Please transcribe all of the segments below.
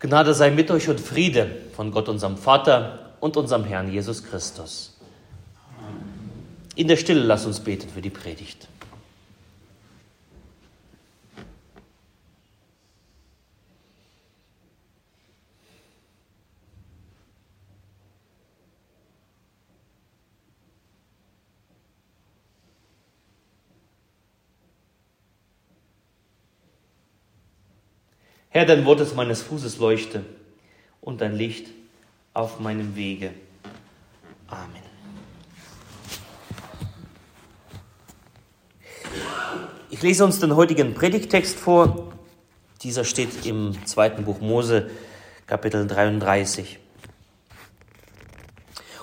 Gnade sei mit euch und Friede von Gott, unserem Vater und unserem Herrn Jesus Christus. In der Stille lasst uns beten für die Predigt. Herr, dein Wort ist meines Fußes Leuchte und dein Licht auf meinem Wege. Amen. Ich lese uns den heutigen Predigtext vor. Dieser steht im zweiten Buch Mose, Kapitel 33.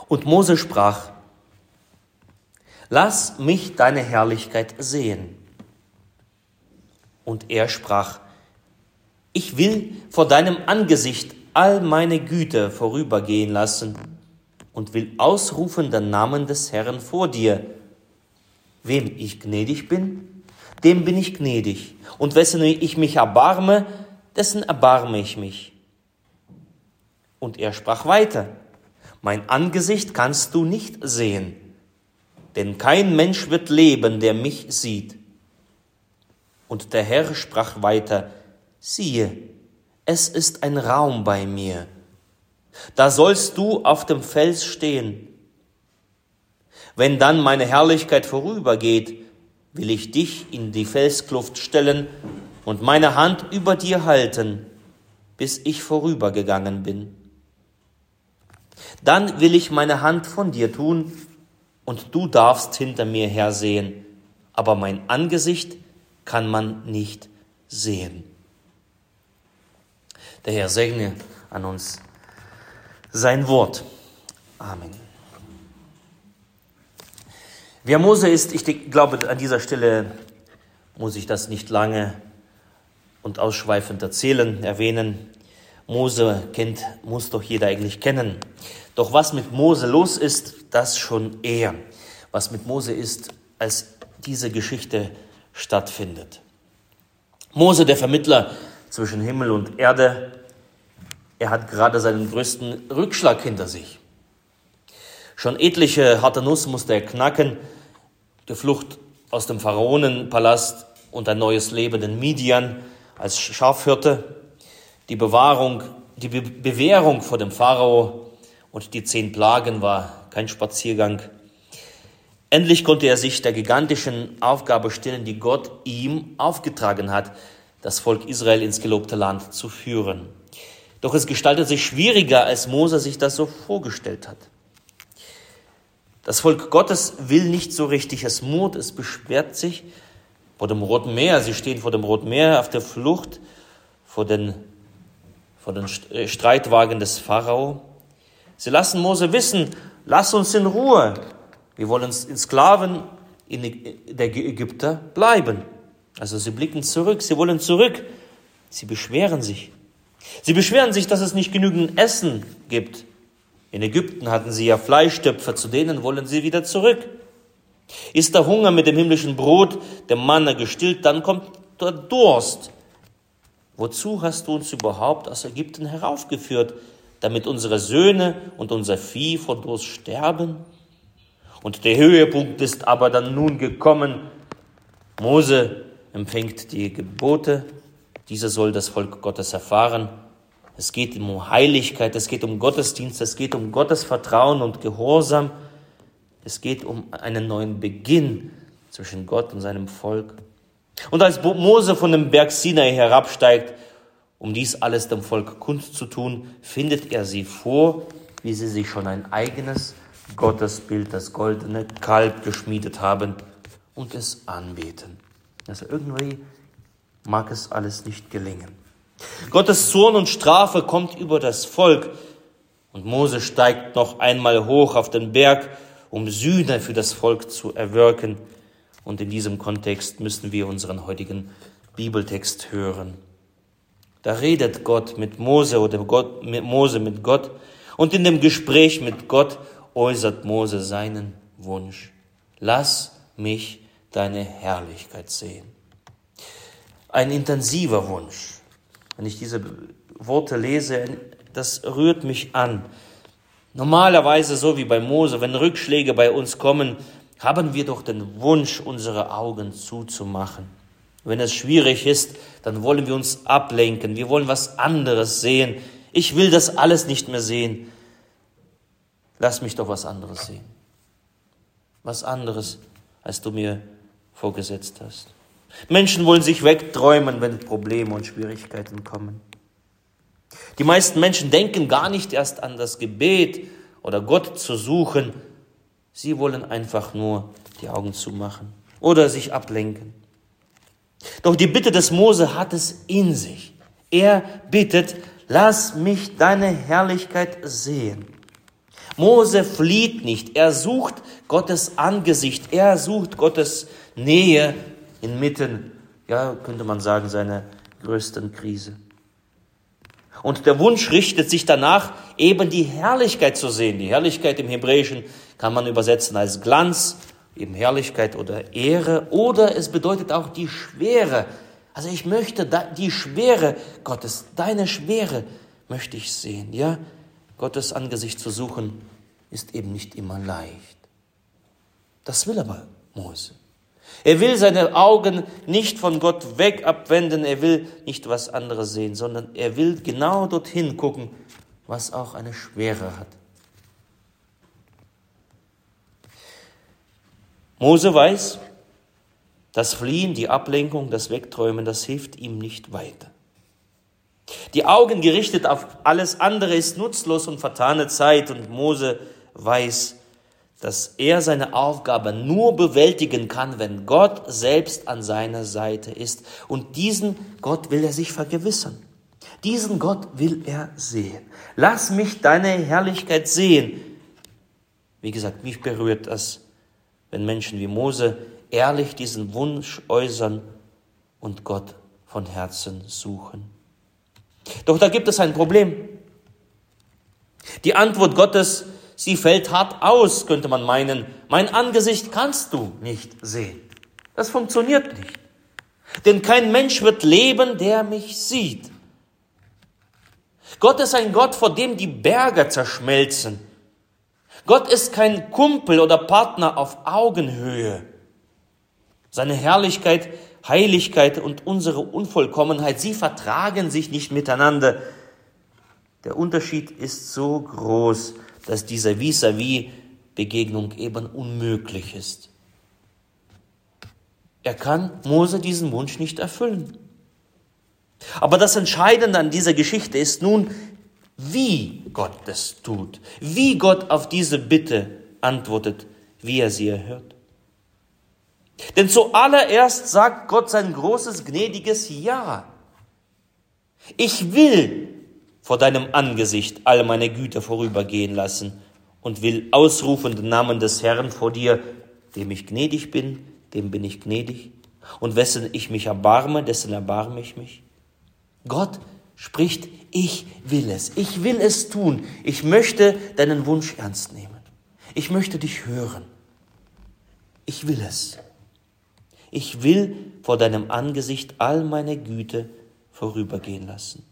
Und Mose sprach, Lass mich deine Herrlichkeit sehen. Und er sprach, ich will vor deinem Angesicht all meine Güter vorübergehen lassen und will ausrufen den Namen des Herrn vor dir. Wem ich gnädig bin, dem bin ich gnädig, und wessen ich mich erbarme, dessen erbarme ich mich. Und er sprach weiter, mein Angesicht kannst du nicht sehen, denn kein Mensch wird leben, der mich sieht. Und der Herr sprach weiter, siehe, es ist ein Raum bei mir. Da sollst du auf dem Fels stehen. Wenn dann meine Herrlichkeit vorübergeht, will ich dich in die Felskluft stellen und meine Hand über dir halten, bis ich vorübergegangen bin. Dann will ich meine Hand von dir tun, und du darfst hinter mir hersehen, aber mein Angesicht kann man nicht sehen. Der Herr segne an uns sein Wort. Amen. Wer Mose ist, ich glaube, an dieser Stelle muss ich das nicht lange und ausschweifend erzählen, erwähnen. Mose kennt, muss doch jeder eigentlich kennen. Doch was mit Mose los ist, das schon eher. Was mit Mose ist, als diese Geschichte stattfindet. Mose, der Vermittler zwischen Himmel und Erde, er hat gerade seinen größten Rückschlag hinter sich. Schon etliche harte Nuss musste er knacken, die Flucht aus dem Pharaonenpalast und ein neues Leben in Midian als Schafhirte, die Bewahrung, die Be Bewährung vor dem Pharao und die zehn Plagen war kein Spaziergang. Endlich konnte er sich der gigantischen Aufgabe stellen, die Gott ihm aufgetragen hat, das Volk Israel ins gelobte Land zu führen. Doch es gestaltet sich schwieriger, als Mose sich das so vorgestellt hat. Das Volk Gottes will nicht so richtig, es murrt, es beschwert sich vor dem Roten Meer. Sie stehen vor dem Roten Meer auf der Flucht vor den, vor den äh, Streitwagen des Pharao. Sie lassen Mose wissen, lass uns in Ruhe. Wir wollen in Sklaven in der Ägypter bleiben. Also sie blicken zurück, sie wollen zurück. Sie beschweren sich. Sie beschweren sich, dass es nicht genügend Essen gibt. In Ägypten hatten sie ja Fleischtöpfer, zu denen wollen sie wieder zurück. Ist der Hunger mit dem himmlischen Brot, der Manna gestillt, dann kommt der Durst. Wozu hast du uns überhaupt aus Ägypten heraufgeführt, damit unsere Söhne und unser Vieh vor Durst sterben? Und der Höhepunkt ist aber dann nun gekommen. Mose empfängt die Gebote dieser soll das Volk Gottes erfahren. Es geht um Heiligkeit, es geht um Gottesdienst, es geht um Gottes Vertrauen und Gehorsam. Es geht um einen neuen Beginn zwischen Gott und seinem Volk. Und als Mose von dem Berg Sinai herabsteigt, um dies alles dem Volk kundzutun, findet er sie vor, wie sie sich schon ein eigenes Gottesbild, das goldene Kalb, geschmiedet haben und es anbeten. Also irgendwie mag es alles nicht gelingen. Gottes Zorn und Strafe kommt über das Volk und Mose steigt noch einmal hoch auf den Berg, um Sühne für das Volk zu erwirken. Und in diesem Kontext müssen wir unseren heutigen Bibeltext hören. Da redet Gott mit Mose oder Gott, mit Mose mit Gott und in dem Gespräch mit Gott äußert Mose seinen Wunsch. Lass mich deine Herrlichkeit sehen ein intensiver Wunsch. Wenn ich diese Worte lese, das rührt mich an. Normalerweise, so wie bei Mose, wenn Rückschläge bei uns kommen, haben wir doch den Wunsch, unsere Augen zuzumachen. Wenn es schwierig ist, dann wollen wir uns ablenken. Wir wollen was anderes sehen. Ich will das alles nicht mehr sehen. Lass mich doch was anderes sehen. Was anderes, als du mir vorgesetzt hast. Menschen wollen sich wegträumen, wenn Probleme und Schwierigkeiten kommen. Die meisten Menschen denken gar nicht erst an das Gebet oder Gott zu suchen. Sie wollen einfach nur die Augen zumachen oder sich ablenken. Doch die Bitte des Mose hat es in sich. Er bittet, lass mich deine Herrlichkeit sehen. Mose flieht nicht, er sucht Gottes Angesicht, er sucht Gottes Nähe inmitten, ja, könnte man sagen, seiner größten Krise. Und der Wunsch richtet sich danach, eben die Herrlichkeit zu sehen. Die Herrlichkeit im Hebräischen kann man übersetzen als Glanz, eben Herrlichkeit oder Ehre, oder es bedeutet auch die Schwere. Also ich möchte die Schwere Gottes, deine Schwere möchte ich sehen. Ja, Gottes Angesicht zu suchen ist eben nicht immer leicht. Das will aber Mose. Er will seine Augen nicht von Gott weg abwenden, er will nicht was anderes sehen, sondern er will genau dorthin gucken, was auch eine Schwere hat. Mose weiß, das Fliehen, die Ablenkung, das Wegträumen, das hilft ihm nicht weiter. Die Augen gerichtet auf alles andere ist nutzlos und vertane Zeit und Mose weiß, dass er seine Aufgabe nur bewältigen kann, wenn Gott selbst an seiner Seite ist. Und diesen Gott will er sich vergewissern. Diesen Gott will er sehen. Lass mich deine Herrlichkeit sehen. Wie gesagt, mich berührt das, wenn Menschen wie Mose ehrlich diesen Wunsch äußern und Gott von Herzen suchen. Doch da gibt es ein Problem. Die Antwort Gottes sie fällt hart aus, könnte man meinen. Mein Angesicht kannst du nicht sehen. Das funktioniert nicht. Denn kein Mensch wird leben, der mich sieht. Gott ist ein Gott, vor dem die Berge zerschmelzen. Gott ist kein Kumpel oder Partner auf Augenhöhe. Seine Herrlichkeit, Heiligkeit und unsere Unvollkommenheit, sie vertragen sich nicht miteinander. Der Unterschied ist so groß, dass diese Vis-à-vis-Begegnung eben unmöglich ist. Er kann Mose diesen Wunsch nicht erfüllen. Aber das Entscheidende an dieser Geschichte ist nun, wie Gott das tut, wie Gott auf diese Bitte antwortet, wie er sie erhört. Denn zuallererst sagt Gott sein großes, gnädiges Ja. Ich will vor deinem Angesicht all meine Güter vorübergehen lassen und will ausrufen den Namen des Herrn vor dir, dem ich gnädig bin, dem bin ich gnädig, und wessen ich mich erbarme, dessen erbarme ich mich. Gott spricht, ich will es, ich will es tun, ich möchte deinen Wunsch ernst nehmen, ich möchte dich hören, ich will es. Ich will vor deinem Angesicht all meine Güte vorübergehen lassen.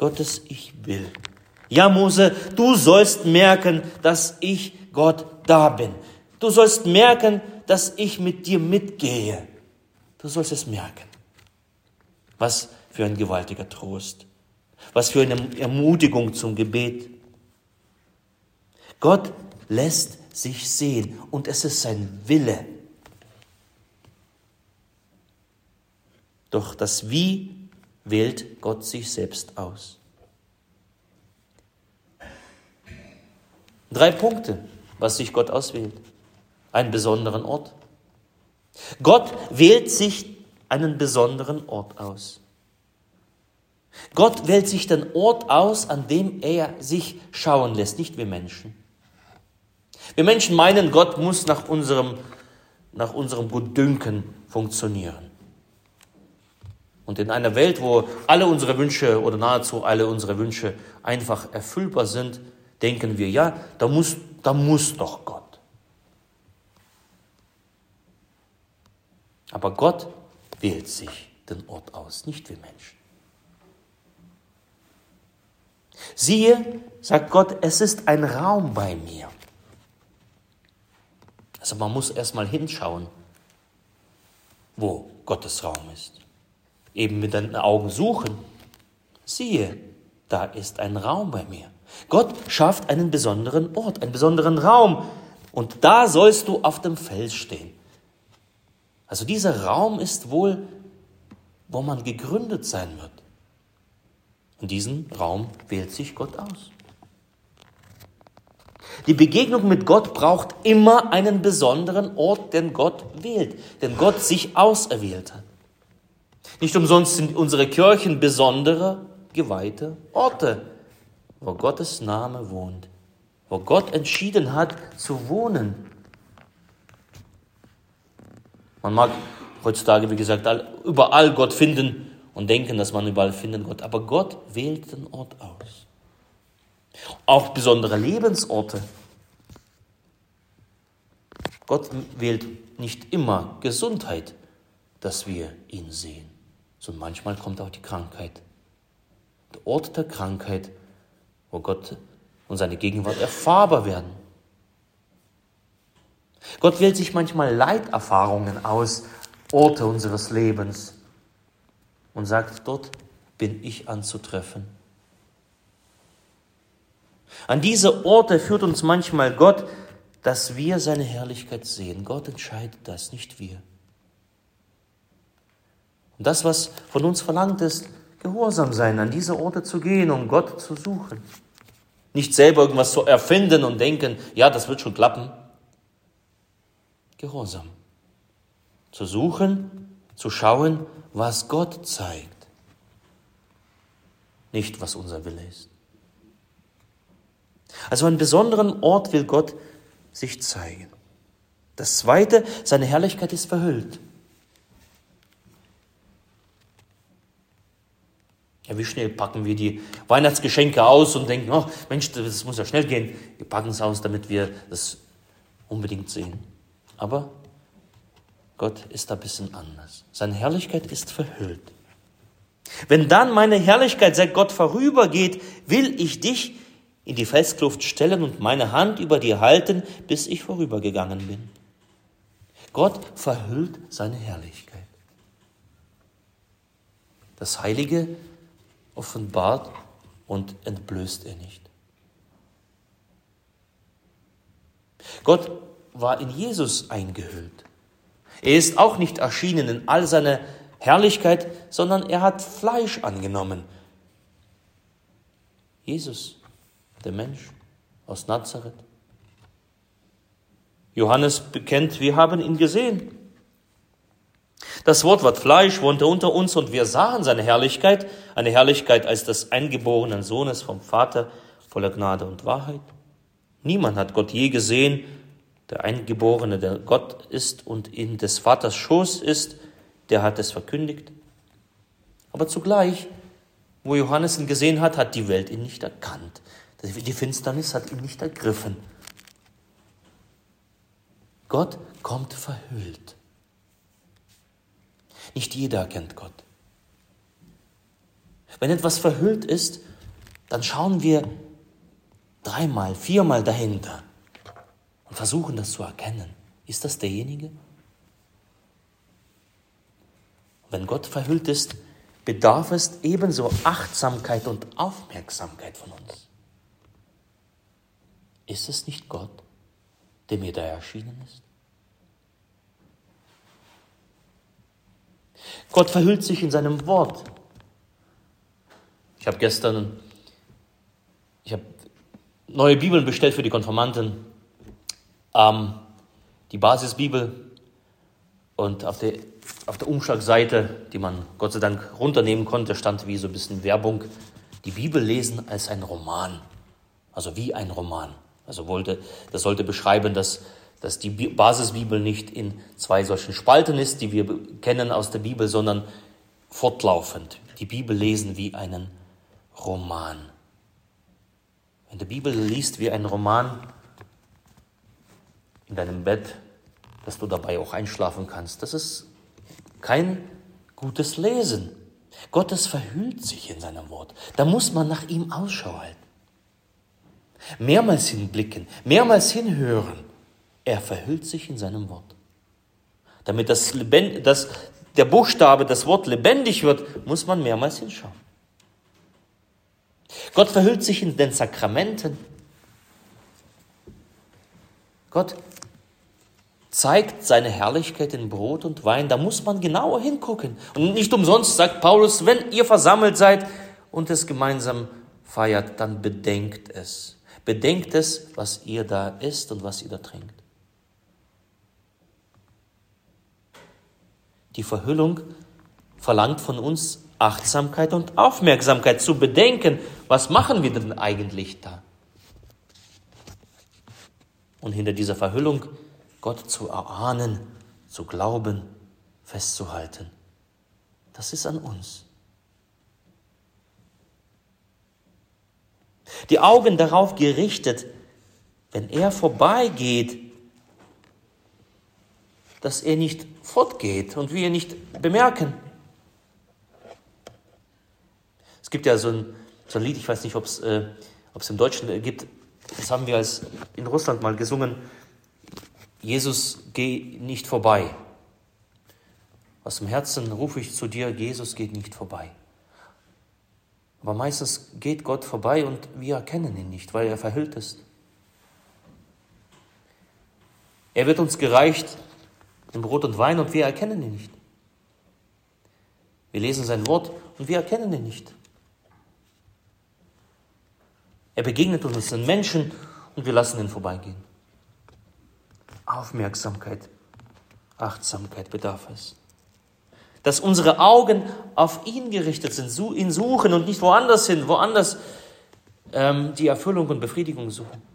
Gottes Ich will. Ja, Mose, du sollst merken, dass ich Gott da bin. Du sollst merken, dass ich mit dir mitgehe. Du sollst es merken. Was für ein gewaltiger Trost. Was für eine Ermutigung zum Gebet. Gott lässt sich sehen und es ist sein Wille. Doch das Wie wählt Gott sich selbst aus. Drei Punkte, was sich Gott auswählt. Einen besonderen Ort. Gott wählt sich einen besonderen Ort aus. Gott wählt sich den Ort aus, an dem er sich schauen lässt, nicht wir Menschen. Wir Menschen meinen, Gott muss nach unserem, nach unserem Gutdünken funktionieren. Und in einer Welt, wo alle unsere Wünsche oder nahezu alle unsere Wünsche einfach erfüllbar sind, denken wir, ja, da muss, da muss doch Gott. Aber Gott wählt sich den Ort aus, nicht wir Menschen. Siehe, sagt Gott, es ist ein Raum bei mir. Also man muss erstmal hinschauen, wo Gottes Raum ist. Eben mit den Augen suchen. Siehe, da ist ein Raum bei mir. Gott schafft einen besonderen Ort, einen besonderen Raum. Und da sollst du auf dem Fels stehen. Also dieser Raum ist wohl, wo man gegründet sein wird. Und diesen Raum wählt sich Gott aus. Die Begegnung mit Gott braucht immer einen besonderen Ort, den Gott wählt, den Gott sich auserwählt hat. Nicht umsonst sind unsere Kirchen besondere, geweihte Orte, wo Gottes Name wohnt, wo Gott entschieden hat zu wohnen. Man mag heutzutage, wie gesagt, überall Gott finden und denken, dass man überall findet Gott, aber Gott wählt den Ort aus. Auch besondere Lebensorte. Gott wählt nicht immer Gesundheit, dass wir ihn sehen, sondern manchmal kommt auch die Krankheit. Der Ort der Krankheit, wo Gott und seine Gegenwart erfahrbar werden. Gott wählt sich manchmal Leiterfahrungen aus, Orte unseres Lebens und sagt, dort bin ich anzutreffen. An diese Orte führt uns manchmal Gott, dass wir seine Herrlichkeit sehen. Gott entscheidet das, nicht wir. Und das, was von uns verlangt ist, gehorsam sein, an diese Orte zu gehen, um Gott zu suchen. Nicht selber irgendwas zu erfinden und denken, ja, das wird schon klappen. Gehorsam. Zu suchen, zu schauen, was Gott zeigt. Nicht, was unser Wille ist. Also einen besonderen Ort will Gott sich zeigen. Das Zweite, seine Herrlichkeit ist verhüllt. Ja, wie schnell packen wir die Weihnachtsgeschenke aus und denken, oh Mensch, das muss ja schnell gehen. Wir packen es aus, damit wir das unbedingt sehen. Aber Gott ist da ein bisschen anders. Seine Herrlichkeit ist verhüllt. Wenn dann meine Herrlichkeit, sagt Gott, vorübergeht, will ich dich in die Felskluft stellen und meine Hand über dir halten, bis ich vorübergegangen bin. Gott verhüllt seine Herrlichkeit. Das Heilige offenbart und entblößt er nicht. Gott war in Jesus eingehüllt. Er ist auch nicht erschienen in all seiner Herrlichkeit, sondern er hat Fleisch angenommen. Jesus der Mensch aus Nazareth. Johannes bekennt, wir haben ihn gesehen. Das Wort ward Fleisch, wohnte unter uns und wir sahen seine Herrlichkeit, eine Herrlichkeit als des eingeborenen Sohnes vom Vater, voller Gnade und Wahrheit. Niemand hat Gott je gesehen, der Eingeborene, der Gott ist und in des Vaters Schoß ist, der hat es verkündigt. Aber zugleich, wo Johannes ihn gesehen hat, hat die Welt ihn nicht erkannt. Die Finsternis hat ihn nicht ergriffen. Gott kommt verhüllt. Nicht jeder kennt Gott. Wenn etwas verhüllt ist, dann schauen wir dreimal, viermal dahinter und versuchen das zu erkennen. Ist das derjenige? Wenn Gott verhüllt ist, bedarf es ebenso Achtsamkeit und Aufmerksamkeit von uns. Ist es nicht Gott, der mir da erschienen ist? Gott verhüllt sich in seinem Wort. Ich habe gestern ich habe neue Bibeln bestellt für die Konformanten. Ähm, die Basisbibel und auf der, auf der Umschlagseite, die man Gott sei Dank runternehmen konnte, stand wie so ein bisschen Werbung, die Bibel lesen als ein Roman. Also wie ein Roman. Also wollte, das sollte beschreiben, dass, dass die Basisbibel nicht in zwei solchen Spalten ist, die wir kennen aus der Bibel, sondern fortlaufend. Die Bibel lesen wie einen Roman. Wenn du die Bibel liest wie ein Roman in deinem Bett, dass du dabei auch einschlafen kannst, das ist kein gutes Lesen. Gottes verhüllt sich in seinem Wort. Da muss man nach ihm Ausschau halten. Mehrmals hinblicken, mehrmals hinhören. Er verhüllt sich in seinem Wort. Damit das, Lebend, das der Buchstabe, das Wort lebendig wird, muss man mehrmals hinschauen. Gott verhüllt sich in den Sakramenten. Gott zeigt seine Herrlichkeit in Brot und Wein. Da muss man genauer hingucken. Und nicht umsonst sagt Paulus, wenn ihr versammelt seid und es gemeinsam feiert, dann bedenkt es. Bedenkt es, was ihr da isst und was ihr da trinkt. Die Verhüllung verlangt von uns Achtsamkeit und Aufmerksamkeit zu bedenken, was machen wir denn eigentlich da? Und hinter dieser Verhüllung Gott zu erahnen, zu glauben, festzuhalten. Das ist an uns. Die Augen darauf gerichtet, wenn er vorbeigeht, dass er nicht fortgeht und wir nicht bemerken. Es gibt ja so ein, so ein Lied, ich weiß nicht, ob es äh, im Deutschen gibt, das haben wir als in Russland mal gesungen, Jesus, geh nicht vorbei. Aus dem Herzen rufe ich zu dir, Jesus geht nicht vorbei. Aber meistens geht Gott vorbei und wir erkennen ihn nicht, weil er verhüllt ist. Er wird uns gereicht in Brot und Wein und wir erkennen ihn nicht. Wir lesen sein Wort und wir erkennen ihn nicht. Er begegnet uns den Menschen und wir lassen ihn vorbeigehen. Aufmerksamkeit, Achtsamkeit bedarf es. Dass unsere Augen auf ihn gerichtet sind, ihn suchen und nicht woanders hin, woanders ähm, die Erfüllung und Befriedigung suchen.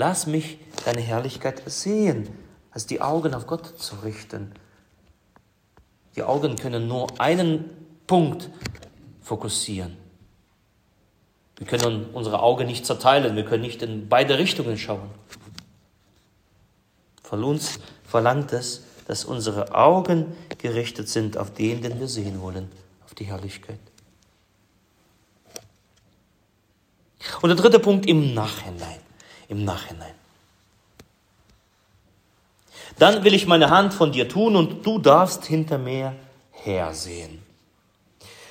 Lass mich deine Herrlichkeit sehen, als die Augen auf Gott zu richten. Die Augen können nur einen Punkt fokussieren. Wir können unsere Augen nicht zerteilen, wir können nicht in beide Richtungen schauen. Von uns verlangt es, dass unsere Augen gerichtet sind auf den, den wir sehen wollen, auf die Herrlichkeit. Und der dritte Punkt im Nachhinein im Nachhinein. Dann will ich meine Hand von dir tun und du darfst hinter mir hersehen.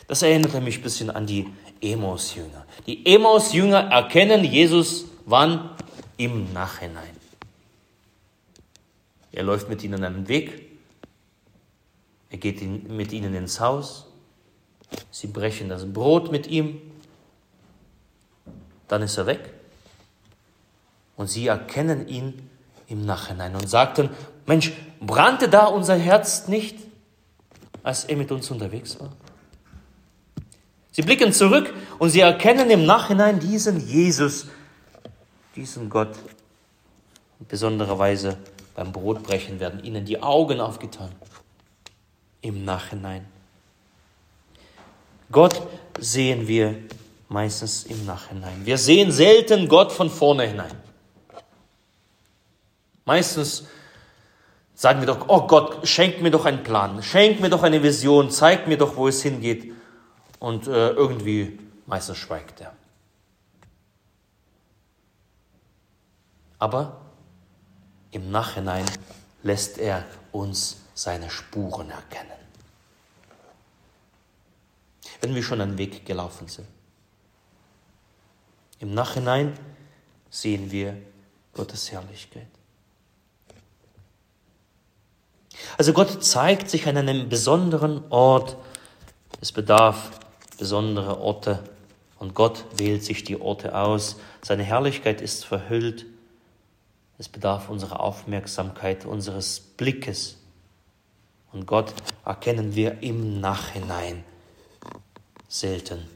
Das erinnerte mich ein bisschen an die Emos-Jünger. Die Emos-Jünger erkennen Jesus wann? Im Nachhinein. Er läuft mit ihnen einen Weg, er geht mit ihnen ins Haus, sie brechen das Brot mit ihm, dann ist er weg und sie erkennen ihn im Nachhinein und sagten, Mensch, brannte da unser Herz nicht, als er mit uns unterwegs war? Sie blicken zurück und sie erkennen im Nachhinein diesen Jesus, diesen Gott. Und besondererweise beim Brotbrechen werden ihnen die Augen aufgetan. Im Nachhinein. Gott sehen wir meistens im Nachhinein. Wir sehen selten Gott von vorne hinein. Meistens sagen wir doch, oh Gott, schenk mir doch einen Plan, schenk mir doch eine Vision, zeig mir doch, wo es hingeht. Und äh, irgendwie meistens schweigt er. Aber im Nachhinein lässt er uns seine Spuren erkennen. Wenn wir schon einen Weg gelaufen sind. Im Nachhinein sehen wir Gottes Herrlichkeit. Also Gott zeigt sich an einem besonderen Ort. Es bedarf besondere Orte und Gott wählt sich die Orte aus. Seine Herrlichkeit ist verhüllt. Es bedarf unserer Aufmerksamkeit, unseres Blickes. Und Gott erkennen wir im Nachhinein selten,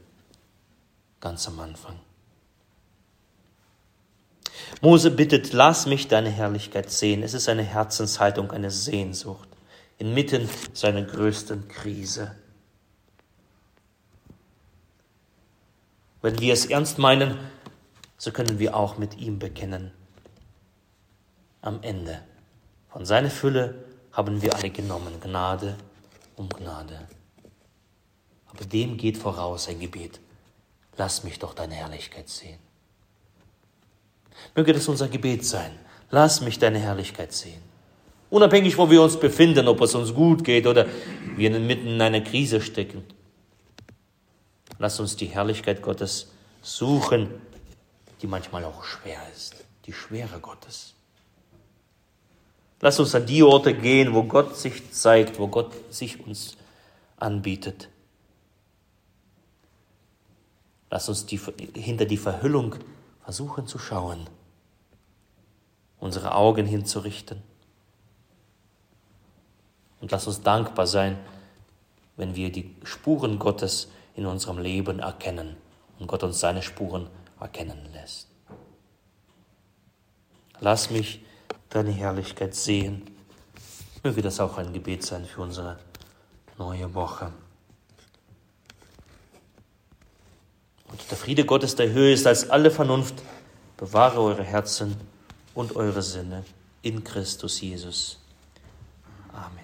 ganz am Anfang. Mose bittet, lass mich deine Herrlichkeit sehen. Es ist eine Herzenshaltung, eine Sehnsucht inmitten seiner größten Krise. Wenn wir es ernst meinen, so können wir auch mit ihm bekennen. Am Ende von seiner Fülle haben wir alle genommen, Gnade um Gnade. Aber dem geht voraus ein Gebet. Lass mich doch deine Herrlichkeit sehen. Möge das unser Gebet sein. Lass mich deine Herrlichkeit sehen. Unabhängig, wo wir uns befinden, ob es uns gut geht oder wir mitten in einer Krise stecken. Lass uns die Herrlichkeit Gottes suchen, die manchmal auch schwer ist, die Schwere Gottes. Lass uns an die Orte gehen, wo Gott sich zeigt, wo Gott sich uns anbietet. Lass uns die, hinter die Verhüllung versuchen zu schauen, unsere Augen hinzurichten. Und lass uns dankbar sein, wenn wir die Spuren Gottes in unserem Leben erkennen und Gott uns seine Spuren erkennen lässt. Lass mich deine Herrlichkeit sehen. Möge das auch ein Gebet sein für unsere neue Woche. Und der Friede Gottes, der höher ist als alle Vernunft, bewahre eure Herzen und eure Sinne in Christus Jesus. Amen.